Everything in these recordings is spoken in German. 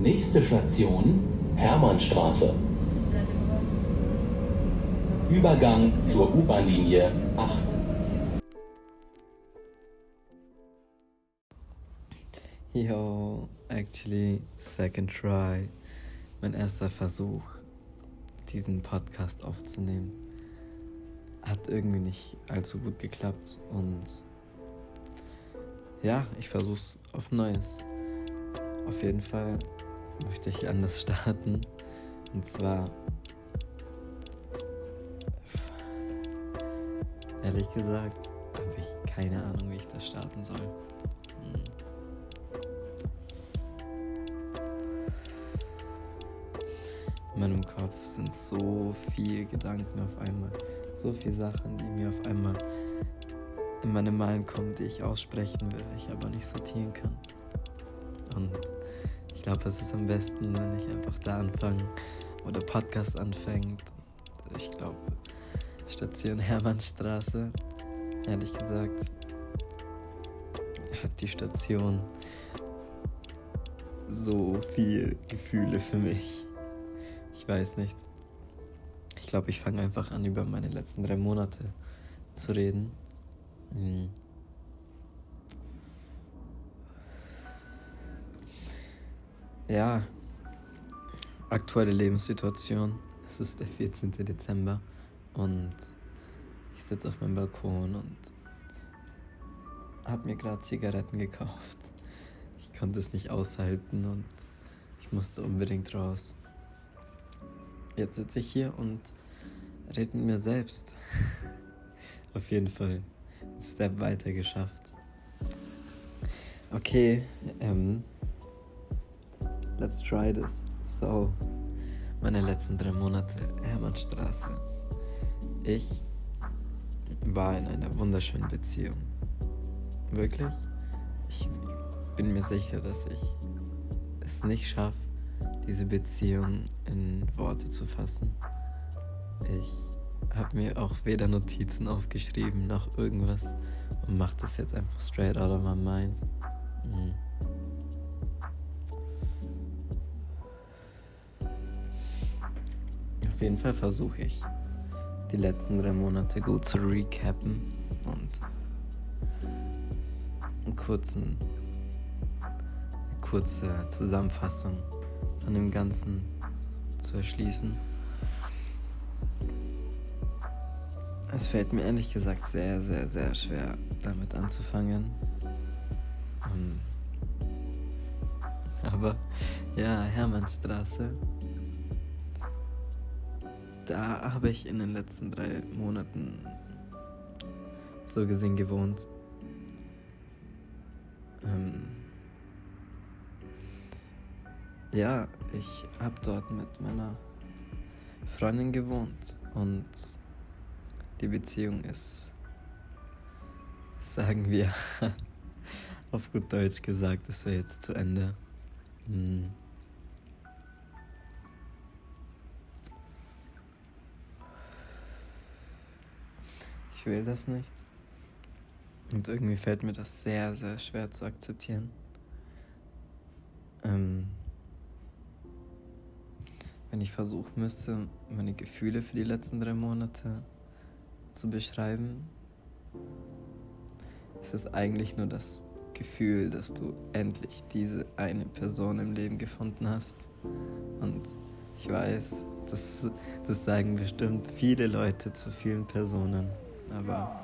Nächste Station Hermannstraße. Übergang zur U-Bahn-Linie 8. Yo, actually, second try. Mein erster Versuch, diesen Podcast aufzunehmen. Hat irgendwie nicht allzu gut geklappt und ja, ich versuch's auf Neues. Auf jeden Fall möchte ich anders starten. Und zwar, ehrlich gesagt, habe ich keine Ahnung, wie ich das starten soll. Hm. In meinem Kopf sind so viele Gedanken auf einmal, so viele Sachen, die mir auf einmal in meine Mind kommen, die ich aussprechen will, ich aber nicht sortieren kann. Und ich glaube, es ist am besten, wenn ich einfach da anfange, wo der Podcast anfängt. Ich glaube, Station Hermannstraße, ehrlich gesagt, hat die Station so viel Gefühle für mich. Ich weiß nicht. Ich glaube, ich fange einfach an, über meine letzten drei Monate zu reden. Mhm. Ja, aktuelle Lebenssituation. Es ist der 14. Dezember und ich sitze auf meinem Balkon und habe mir gerade Zigaretten gekauft. Ich konnte es nicht aushalten und ich musste unbedingt raus. Jetzt sitze ich hier und rede mit mir selbst. auf jeden Fall einen Step weiter geschafft. Okay, ähm, let's try this. So, meine letzten drei Monate Hermannstraße. Ich war in einer wunderschönen Beziehung. Wirklich? Ich bin mir sicher, dass ich es nicht schaffe, diese Beziehung in Worte zu fassen. Ich habe mir auch weder Notizen aufgeschrieben noch irgendwas und mache das jetzt einfach straight out of my mind. Mhm. Auf jeden Fall versuche ich, die letzten drei Monate gut zu recappen und einen kurzen, eine kurze Zusammenfassung von dem Ganzen zu erschließen. Es fällt mir ehrlich gesagt sehr, sehr, sehr schwer, damit anzufangen. Um, aber ja, Hermannstraße. Da habe ich in den letzten drei Monaten so gesehen gewohnt. Ähm, ja, ich habe dort mit meiner Freundin gewohnt und die Beziehung ist, sagen wir, auf gut Deutsch gesagt, ist ja jetzt zu Ende. Hm. Ich will das nicht. Und irgendwie fällt mir das sehr, sehr schwer zu akzeptieren. Ähm, wenn ich versuchen müsste, meine Gefühle für die letzten drei Monate zu beschreiben. Es ist eigentlich nur das Gefühl, dass du endlich diese eine Person im Leben gefunden hast. Und ich weiß, das, das sagen bestimmt viele Leute zu vielen Personen. Aber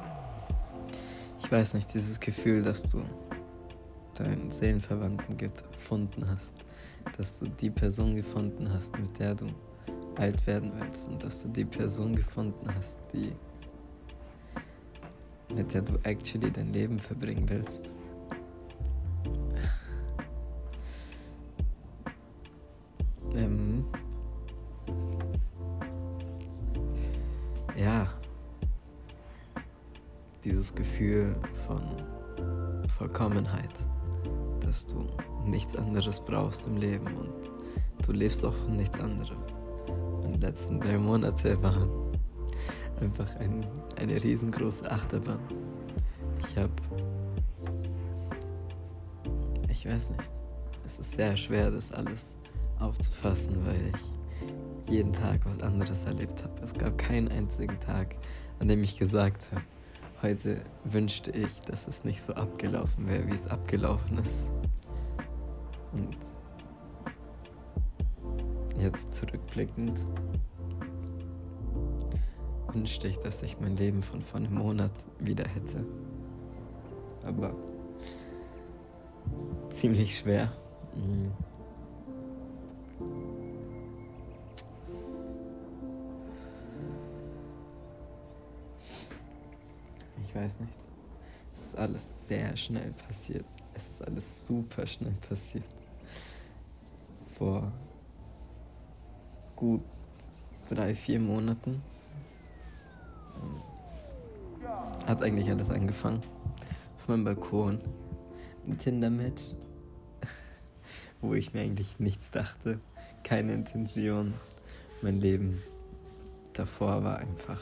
ich weiß nicht, dieses Gefühl, dass du deinen Seelenverwandten gefunden hast, dass du die Person gefunden hast, mit der du alt werden willst und dass du die Person gefunden hast, die mit der du actually dein Leben verbringen willst. Dieses Gefühl von Vollkommenheit, dass du nichts anderes brauchst im Leben und du lebst auch von nichts anderem. Und die letzten drei Monate waren einfach ein, eine riesengroße Achterbahn. Ich habe, ich weiß nicht, es ist sehr schwer, das alles aufzufassen, weil ich jeden Tag was anderes erlebt habe. Es gab keinen einzigen Tag, an dem ich gesagt habe, heute wünschte ich, dass es nicht so abgelaufen wäre, wie es abgelaufen ist. Und jetzt zurückblickend wünschte ich, dass ich mein Leben von vor einem Monat wieder hätte. Aber ziemlich schwer. Mhm. Weiß nicht. Es ist alles sehr schnell passiert. Es ist alles super schnell passiert. Vor gut drei, vier Monaten hat eigentlich alles angefangen. Auf meinem Balkon. Ein Tinder-Match. Wo ich mir eigentlich nichts dachte. Keine Intention. Mein Leben davor war einfach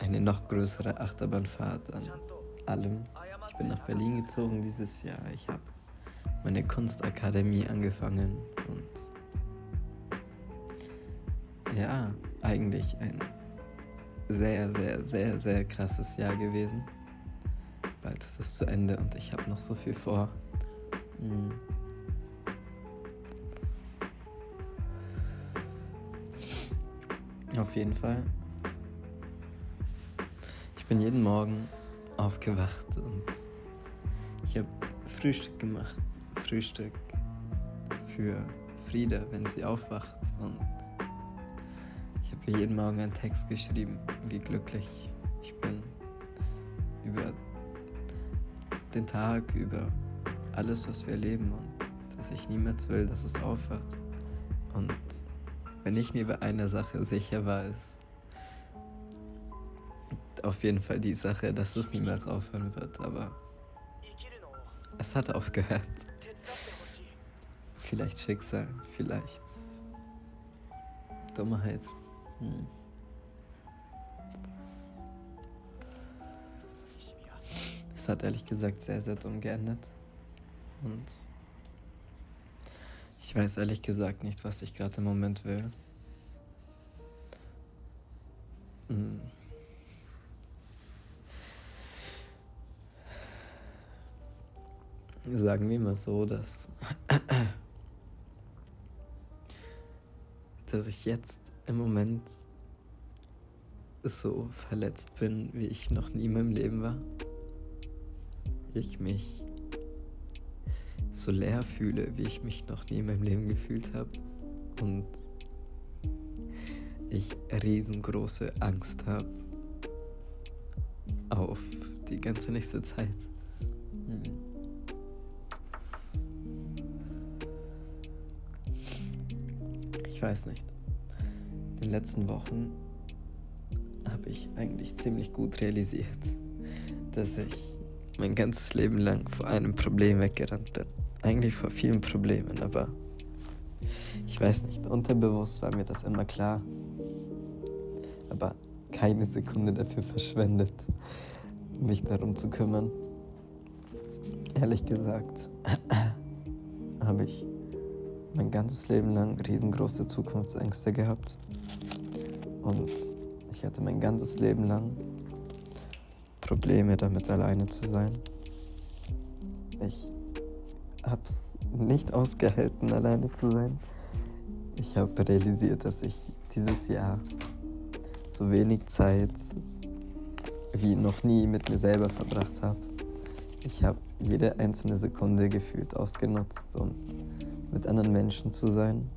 eine noch größere Achterbahnfahrt an allem. Ich bin nach Berlin gezogen dieses Jahr. Ich habe meine Kunstakademie angefangen und ja, eigentlich ein sehr, sehr, sehr, sehr krasses Jahr gewesen. Bald ist es zu Ende und ich habe noch so viel vor. Hm. Auf jeden Fall. Ich bin jeden Morgen aufgewacht und ich habe Frühstück gemacht. Frühstück für Frieda, wenn sie aufwacht und habe jeden Morgen einen Text geschrieben, wie glücklich ich bin über den Tag, über alles, was wir erleben und dass ich niemals will, dass es aufhört. Und wenn ich mir bei einer Sache sicher war, ist auf jeden Fall die Sache, dass es niemals aufhören wird, aber es hat aufgehört. Vielleicht Schicksal, vielleicht Dummheit. Hm. Es hat ehrlich gesagt sehr, sehr dumm geendet. Und ich weiß ehrlich gesagt nicht, was ich gerade im Moment will. Hm. Sagen wir mal so, dass, dass ich jetzt im Moment so verletzt bin, wie ich noch nie in meinem Leben war. Ich mich so leer fühle, wie ich mich noch nie in meinem Leben gefühlt habe. Und ich riesengroße Angst habe auf die ganze nächste Zeit. Ich weiß nicht in den letzten Wochen habe ich eigentlich ziemlich gut realisiert, dass ich mein ganzes Leben lang vor einem Problem weggerannt bin. Eigentlich vor vielen Problemen, aber ich weiß nicht, unterbewusst war mir das immer klar. Aber keine Sekunde dafür verschwendet, mich darum zu kümmern. Ehrlich gesagt, habe ich mein ganzes Leben lang riesengroße Zukunftsängste gehabt. Und ich hatte mein ganzes Leben lang Probleme damit, alleine zu sein. Ich hab's nicht ausgehalten, alleine zu sein. Ich habe realisiert, dass ich dieses Jahr so wenig Zeit wie noch nie mit mir selber verbracht habe. Ich habe jede einzelne Sekunde gefühlt ausgenutzt, um mit anderen Menschen zu sein.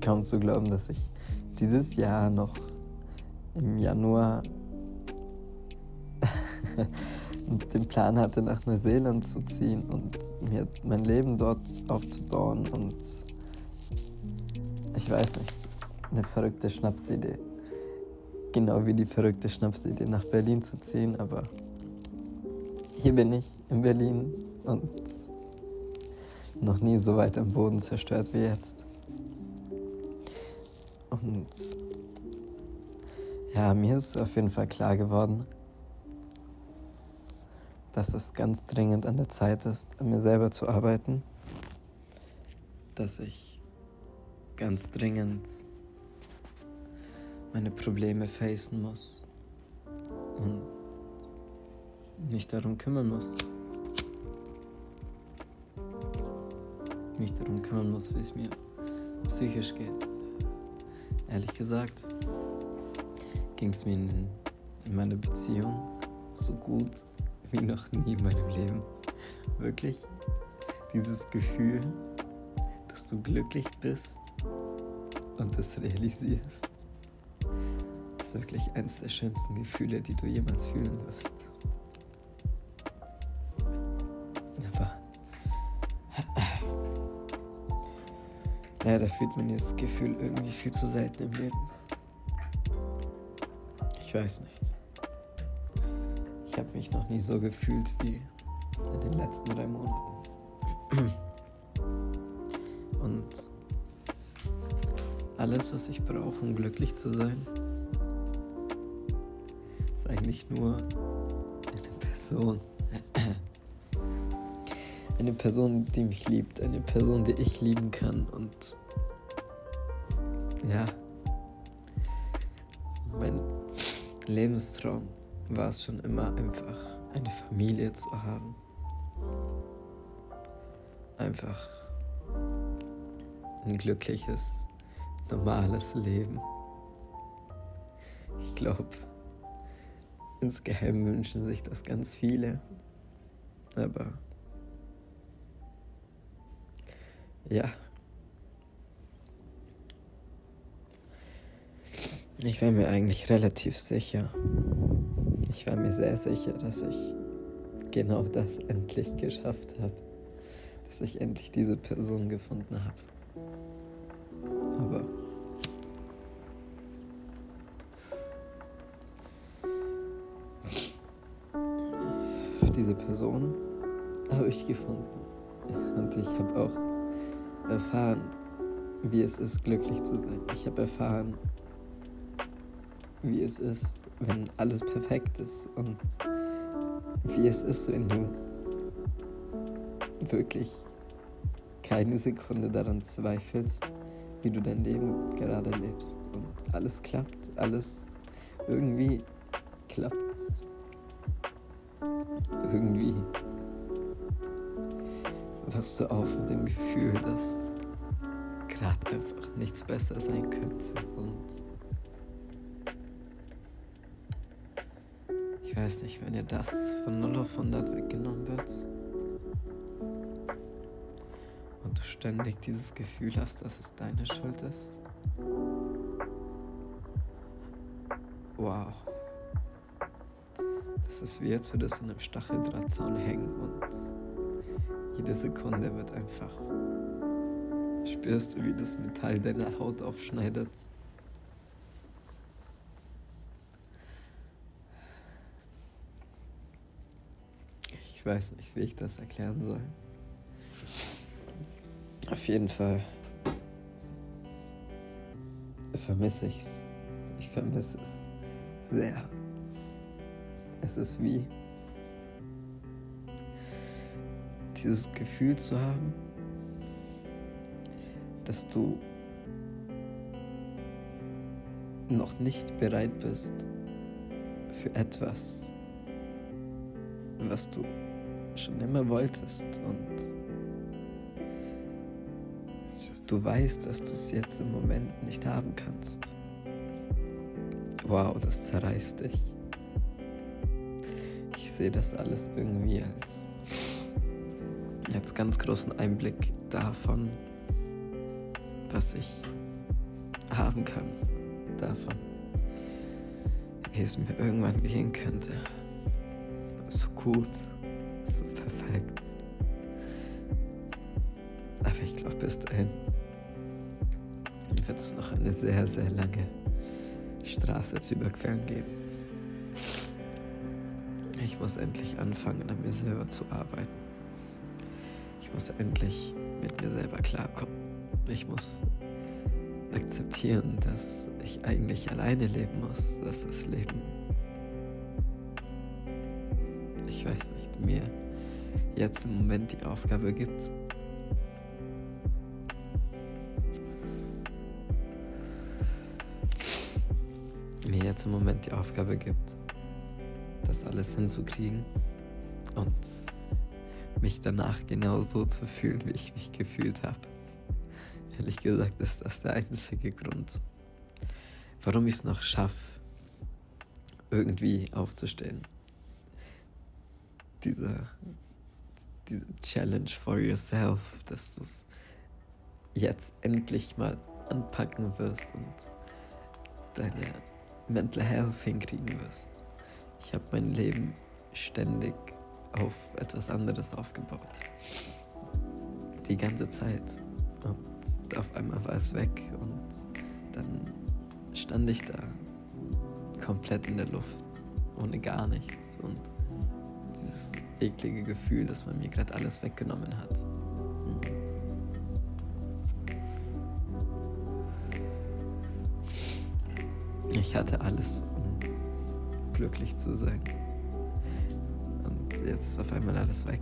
Kaum zu glauben, dass ich dieses Jahr noch im Januar den Plan hatte, nach Neuseeland zu ziehen und mir mein Leben dort aufzubauen und ich weiß nicht, eine verrückte Schnapsidee. Genau wie die verrückte Schnapsidee, nach Berlin zu ziehen, aber hier bin ich in Berlin und noch nie so weit am Boden zerstört wie jetzt. Und ja, mir ist auf jeden Fall klar geworden, dass es ganz dringend an der Zeit ist, an mir selber zu arbeiten. dass ich ganz dringend meine Probleme facen muss und mich darum kümmern muss. Mich darum kümmern muss, wie es mir psychisch geht. Ehrlich gesagt ging es mir in, in meiner Beziehung so gut wie noch nie in meinem Leben. Wirklich dieses Gefühl, dass du glücklich bist und das realisierst, ist wirklich eines der schönsten Gefühle, die du jemals fühlen wirst. Leider fühlt man dieses Gefühl irgendwie viel zu selten im Leben. Ich weiß nicht. Ich habe mich noch nie so gefühlt wie in den letzten drei Monaten. Und alles, was ich brauche, um glücklich zu sein, ist eigentlich nur eine Person. Eine Person, die mich liebt, eine Person, die ich lieben kann und ja, mein Lebenstraum war es schon immer einfach, eine Familie zu haben. Einfach ein glückliches, normales Leben. Ich glaube, insgeheim wünschen sich das ganz viele. Aber ja. Ich war mir eigentlich relativ sicher. Ich war mir sehr sicher, dass ich genau das endlich geschafft habe. Dass ich endlich diese Person gefunden habe. Aber diese Person habe ich gefunden. Und ich habe auch erfahren, wie es ist, glücklich zu sein. Ich habe erfahren, wie es ist, wenn alles perfekt ist und wie es ist, wenn du wirklich keine Sekunde daran zweifelst, wie du dein Leben gerade lebst und alles klappt, alles irgendwie klappt. Irgendwie wachst du auf mit dem Gefühl, dass gerade einfach nichts besser sein könnte und Ich weiß nicht, wenn dir das von 0 auf 100 weggenommen wird und du ständig dieses Gefühl hast, dass es deine Schuld ist. Wow. Das ist wie jetzt würdest du in einem Stacheldrahtzaun hängen und jede Sekunde wird einfach. Spürst du, wie das Metall deiner Haut aufschneidet Ich weiß nicht, wie ich das erklären soll. Auf jeden Fall vermisse ich es. Ich vermisse es sehr. Es ist wie dieses Gefühl zu haben, dass du noch nicht bereit bist für etwas, was du schon immer wolltest und du weißt, dass du es jetzt im Moment nicht haben kannst. Wow, das zerreißt dich. Ich sehe das alles irgendwie als, als ganz großen Einblick davon, was ich haben kann. Davon, wie es mir irgendwann gehen könnte. So gut so perfekt. Aber ich glaube, bis dahin wird es noch eine sehr, sehr lange Straße zu überqueren geben. Ich muss endlich anfangen, an mir selber zu arbeiten muss endlich mit mir selber klarkommen. Ich muss akzeptieren, dass ich eigentlich alleine leben muss, dass das Leben, ich weiß nicht, mir jetzt im Moment die Aufgabe gibt. mir jetzt im Moment die Aufgabe gibt, das alles hinzukriegen und mich danach genau so zu fühlen, wie ich mich gefühlt habe. Ehrlich gesagt ist das der einzige Grund, warum ich es noch schaffe, irgendwie aufzustehen. Diese, diese Challenge for yourself, dass du es jetzt endlich mal anpacken wirst und deine Mental Health hinkriegen wirst. Ich habe mein Leben ständig auf etwas anderes aufgebaut. Die ganze Zeit. Und auf einmal war es weg und dann stand ich da komplett in der Luft, ohne gar nichts und dieses eklige Gefühl, dass man mir gerade alles weggenommen hat. Ich hatte alles, um glücklich zu sein. Jetzt ist auf einmal alles weg.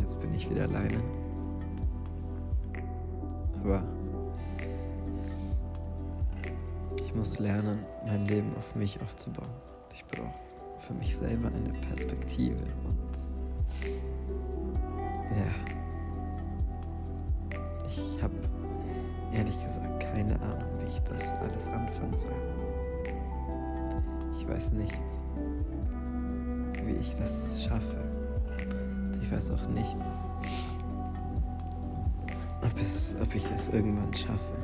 Jetzt bin ich wieder alleine. Aber ich muss lernen, mein Leben auf mich aufzubauen. Ich brauche für mich selber eine Perspektive und ja, weiß auch nicht, ob, es, ob ich das irgendwann schaffe.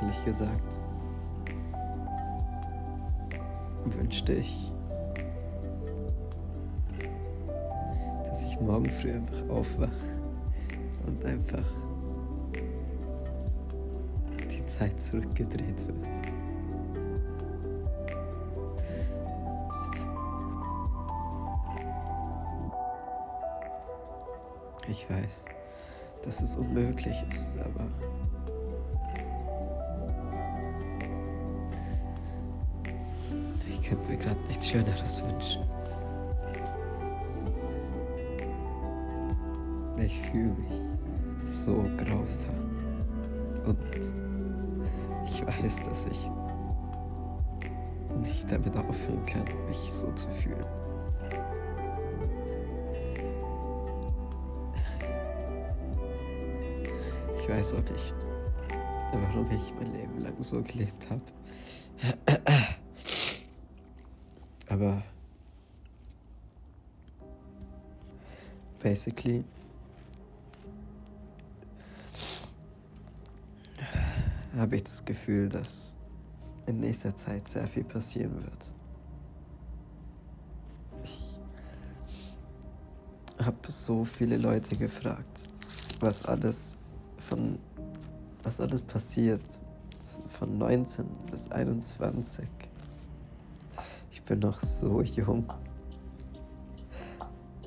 Ehrlich gesagt, wünschte ich, dass ich morgen früh einfach aufwache und einfach Zeit zurückgedreht wird. Ich weiß, dass es unmöglich ist, aber ich könnte mir gerade nichts Schöneres wünschen. Ich fühle mich so grausam. Und ich weiß, dass ich nicht damit aufhören kann, mich so zu fühlen. Ich weiß auch nicht, warum ich mein Leben lang so gelebt habe. Aber basically habe ich das Gefühl, dass in nächster Zeit sehr viel passieren wird. Ich habe so viele Leute gefragt, was alles von was alles passiert von 19 bis 21. Ich bin noch so jung.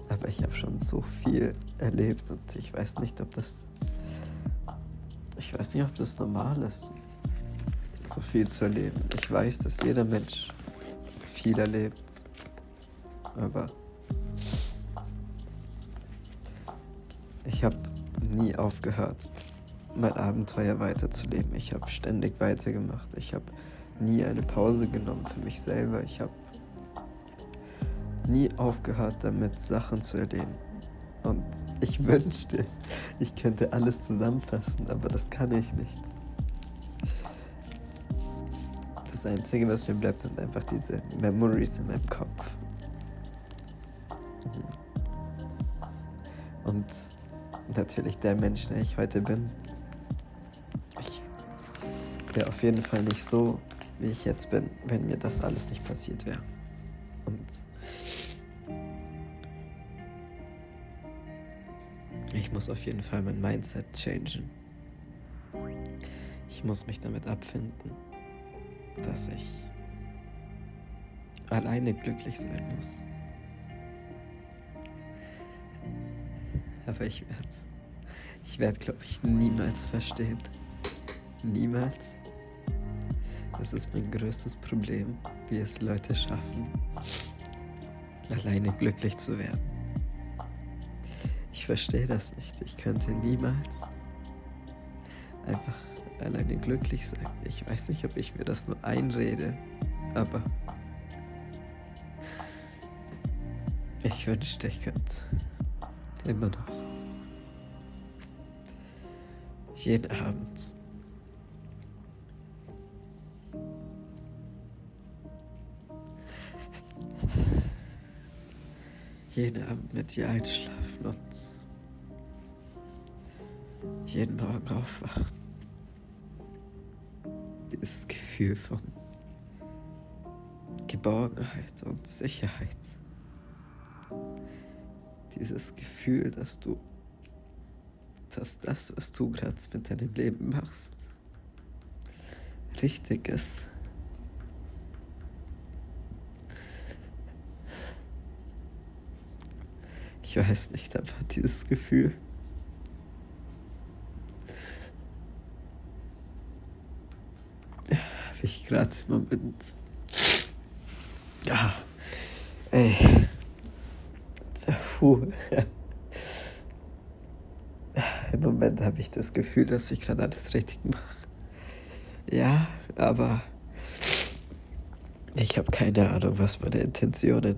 Aber ich habe schon so viel erlebt und ich weiß nicht, ob das ich weiß nicht, ob das normal ist, so viel zu erleben. Ich weiß, dass jeder Mensch viel erlebt, aber ich habe nie aufgehört, mein Abenteuer weiterzuleben. Ich habe ständig weitergemacht. Ich habe nie eine Pause genommen für mich selber. Ich habe nie aufgehört damit, Sachen zu erleben. Und ich wünschte, ich könnte alles zusammenfassen, aber das kann ich nicht. Das Einzige, was mir bleibt, sind einfach diese Memories in meinem Kopf. Mhm. Und natürlich der Mensch, der ich heute bin. Ich wäre auf jeden Fall nicht so, wie ich jetzt bin, wenn mir das alles nicht passiert wäre. Und ich muss auf jeden Fall mein Mindset changen. Ich muss mich damit abfinden, dass ich alleine glücklich sein muss. Aber ich werde, ich werde, glaube ich, niemals verstehen. Niemals. Das ist mein größtes Problem, wie es Leute schaffen, alleine glücklich zu werden. Ich verstehe das nicht. Ich könnte niemals einfach alleine glücklich sein. Ich weiß nicht, ob ich mir das nur einrede, aber ich wünschte, ich könnte immer noch jeden Abend jeden Abend mit dir einschlafen und jeden Morgen aufwachen. Dieses Gefühl von Geborgenheit und Sicherheit. Dieses Gefühl, dass du, dass das, was du gerade mit deinem Leben machst, richtig ist. Ich weiß nicht, einfach dieses Gefühl. Ja, habe ich gerade im Moment. Ja, ey. Zerfuhr. Im Moment habe ich das Gefühl, dass ich gerade alles richtig mache. Ja, aber ich habe keine Ahnung, was meine Intentionen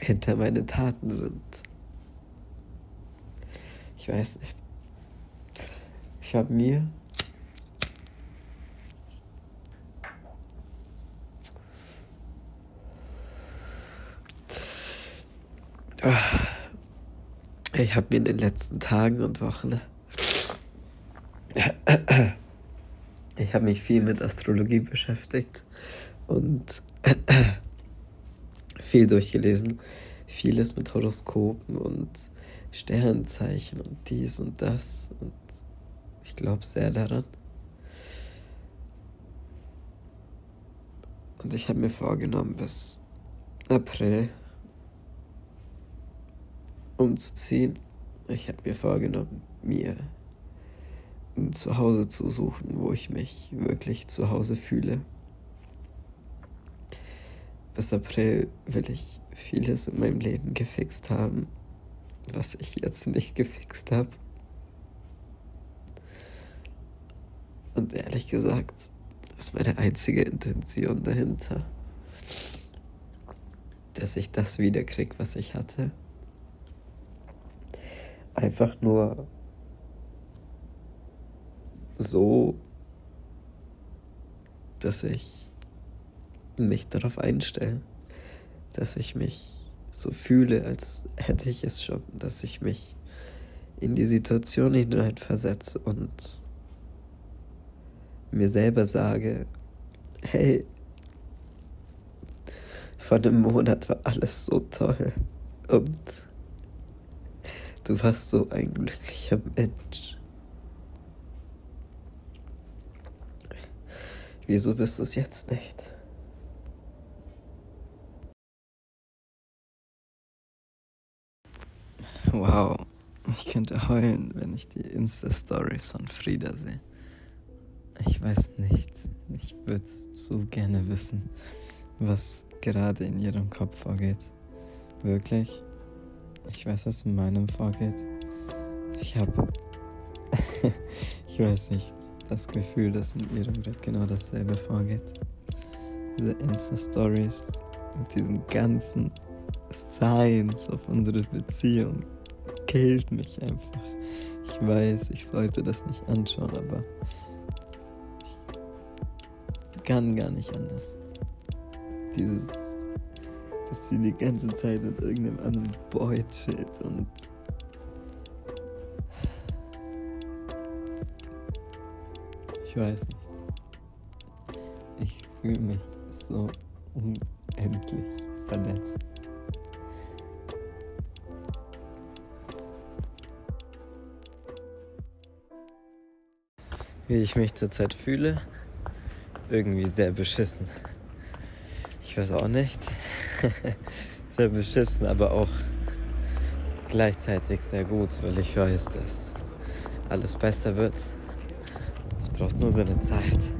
hinter meinen Taten sind. Ich weiß nicht. Ich habe mir Ich habe mir in den letzten Tagen und Wochen ich habe mich viel mit Astrologie beschäftigt und viel durchgelesen. Vieles mit Horoskopen und Sternzeichen und dies und das. Und ich glaube sehr daran. Und ich habe mir vorgenommen, bis April umzuziehen. Ich habe mir vorgenommen, mir ein Zuhause zu suchen, wo ich mich wirklich zu Hause fühle bis April will ich vieles in meinem Leben gefixt haben, was ich jetzt nicht gefixt habe. Und ehrlich gesagt, ist meine einzige Intention dahinter, dass ich das wiederkrieg, was ich hatte. Einfach nur so, dass ich mich darauf einstellen, dass ich mich so fühle, als hätte ich es schon, dass ich mich in die Situation hineinversetze und mir selber sage, hey, vor einem Monat war alles so toll und du warst so ein glücklicher Mensch. Wieso bist du es jetzt nicht? Wow, ich könnte heulen, wenn ich die Insta-Stories von Frieda sehe. Ich weiß nicht, ich würde zu gerne wissen, was gerade in ihrem Kopf vorgeht. Wirklich? Ich weiß, was in meinem vorgeht. Ich habe, ich weiß nicht, das Gefühl, dass in ihrem gerade genau dasselbe vorgeht. Diese Insta-Stories mit diesen ganzen Signs auf unsere Beziehung killt mich einfach. Ich weiß, ich sollte das nicht anschauen, aber ich kann gar nicht anders. Dieses, dass sie die ganze Zeit mit irgendeinem anderen Boy chillt und ich weiß nicht. Ich fühle mich so unendlich verletzt. wie ich mich zurzeit fühle. Irgendwie sehr beschissen. Ich weiß auch nicht. sehr beschissen, aber auch gleichzeitig sehr gut, weil ich weiß, dass alles besser wird. Es braucht nur seine Zeit.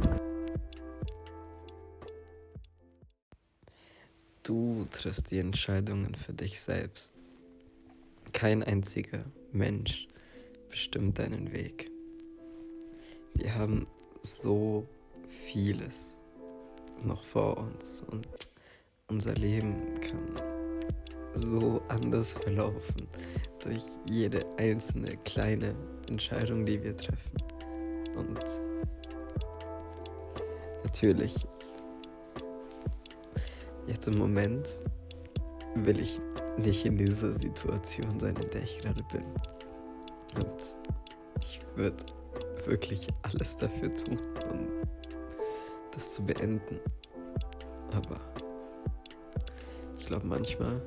Du triffst die Entscheidungen für dich selbst. kein einziger Mensch bestimmt deinen Weg. Wir haben so vieles noch vor uns und unser Leben kann so anders verlaufen durch jede einzelne kleine Entscheidung, die wir treffen. Und natürlich, jetzt im Moment will ich nicht in dieser Situation sein, in der ich gerade bin. Und ich würde wirklich alles dafür tun, das zu beenden. Aber ich glaube manchmal,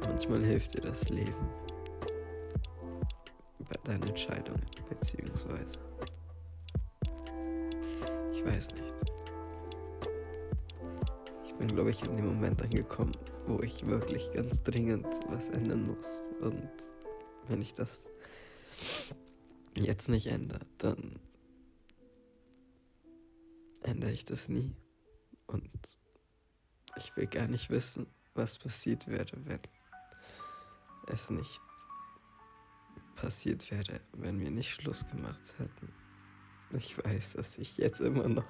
manchmal hilft dir das Leben bei deinen Entscheidungen, beziehungsweise ich weiß nicht. Ich bin, glaube ich, in dem Moment angekommen, wo ich wirklich ganz dringend was ändern muss. Und wenn ich das jetzt nicht ändere, dann ändere ich das nie. Und ich will gar nicht wissen, was passiert wäre, wenn es nicht passiert wäre, wenn wir nicht Schluss gemacht hätten. Ich weiß, dass ich jetzt immer noch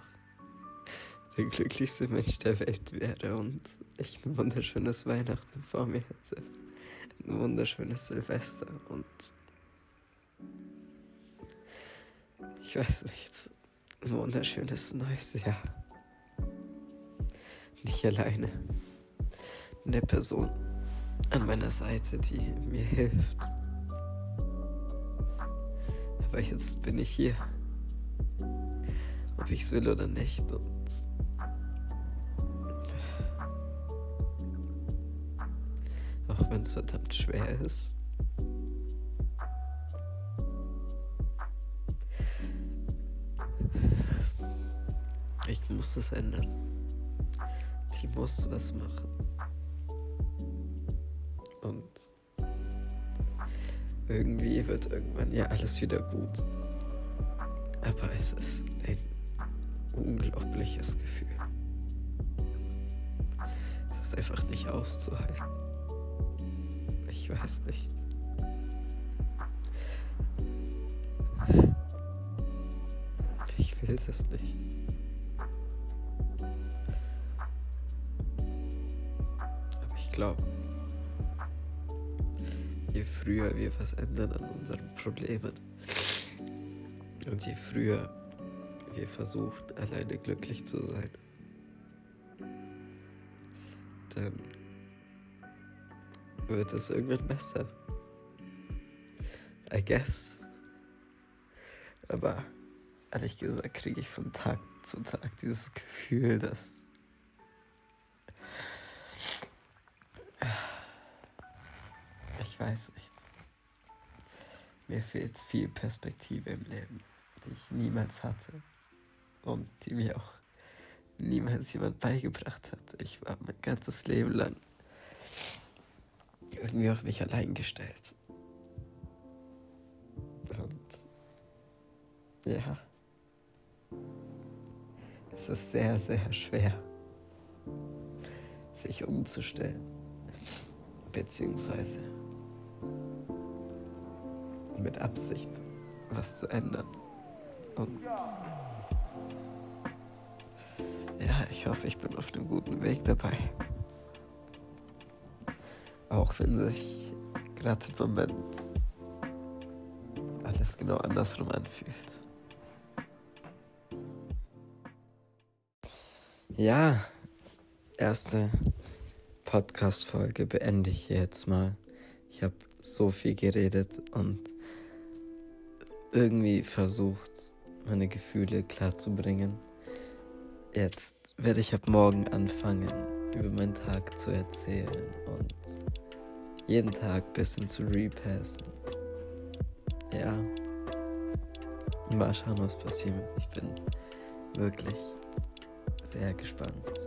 der glücklichste Mensch der Welt wäre und ich ein wunderschönes Weihnachten vor mir hätte. Ein wunderschönes Silvester und ich weiß nicht, ein wunderschönes neues Jahr. Nicht alleine. Eine Person an meiner Seite, die mir hilft. Aber jetzt bin ich hier ob ich es will oder nicht. Und auch wenn es verdammt schwer ist. Muss es ändern. Ich muss was machen. Und irgendwie wird irgendwann ja alles wieder gut. Aber es ist ein unglaubliches Gefühl. Es ist einfach nicht auszuhalten. Ich weiß nicht. Ich will das nicht. Aber ich glaube, je früher wir was ändern an unseren Problemen und je früher wir versuchen, alleine glücklich zu sein, dann wird es irgendwann besser. I guess. Aber ehrlich gesagt kriege ich von Tag zu Tag dieses Gefühl, dass weiß nicht. Mir fehlt viel Perspektive im Leben, die ich niemals hatte und die mir auch niemals jemand beigebracht hat. Ich war mein ganzes Leben lang irgendwie auf mich allein gestellt. Und ja, es ist sehr, sehr schwer, sich umzustellen, beziehungsweise mit Absicht was zu ändern. Und ja, ich hoffe, ich bin auf dem guten Weg dabei. Auch wenn sich gerade im Moment alles genau andersrum anfühlt. Ja, erste Podcast-Folge beende ich jetzt mal. Ich habe so viel geredet und irgendwie versucht, meine Gefühle klarzubringen. Jetzt werde ich ab morgen anfangen, über meinen Tag zu erzählen und jeden Tag ein bisschen zu repassen. Ja. Mal schauen, was passiert. Ich bin wirklich sehr gespannt.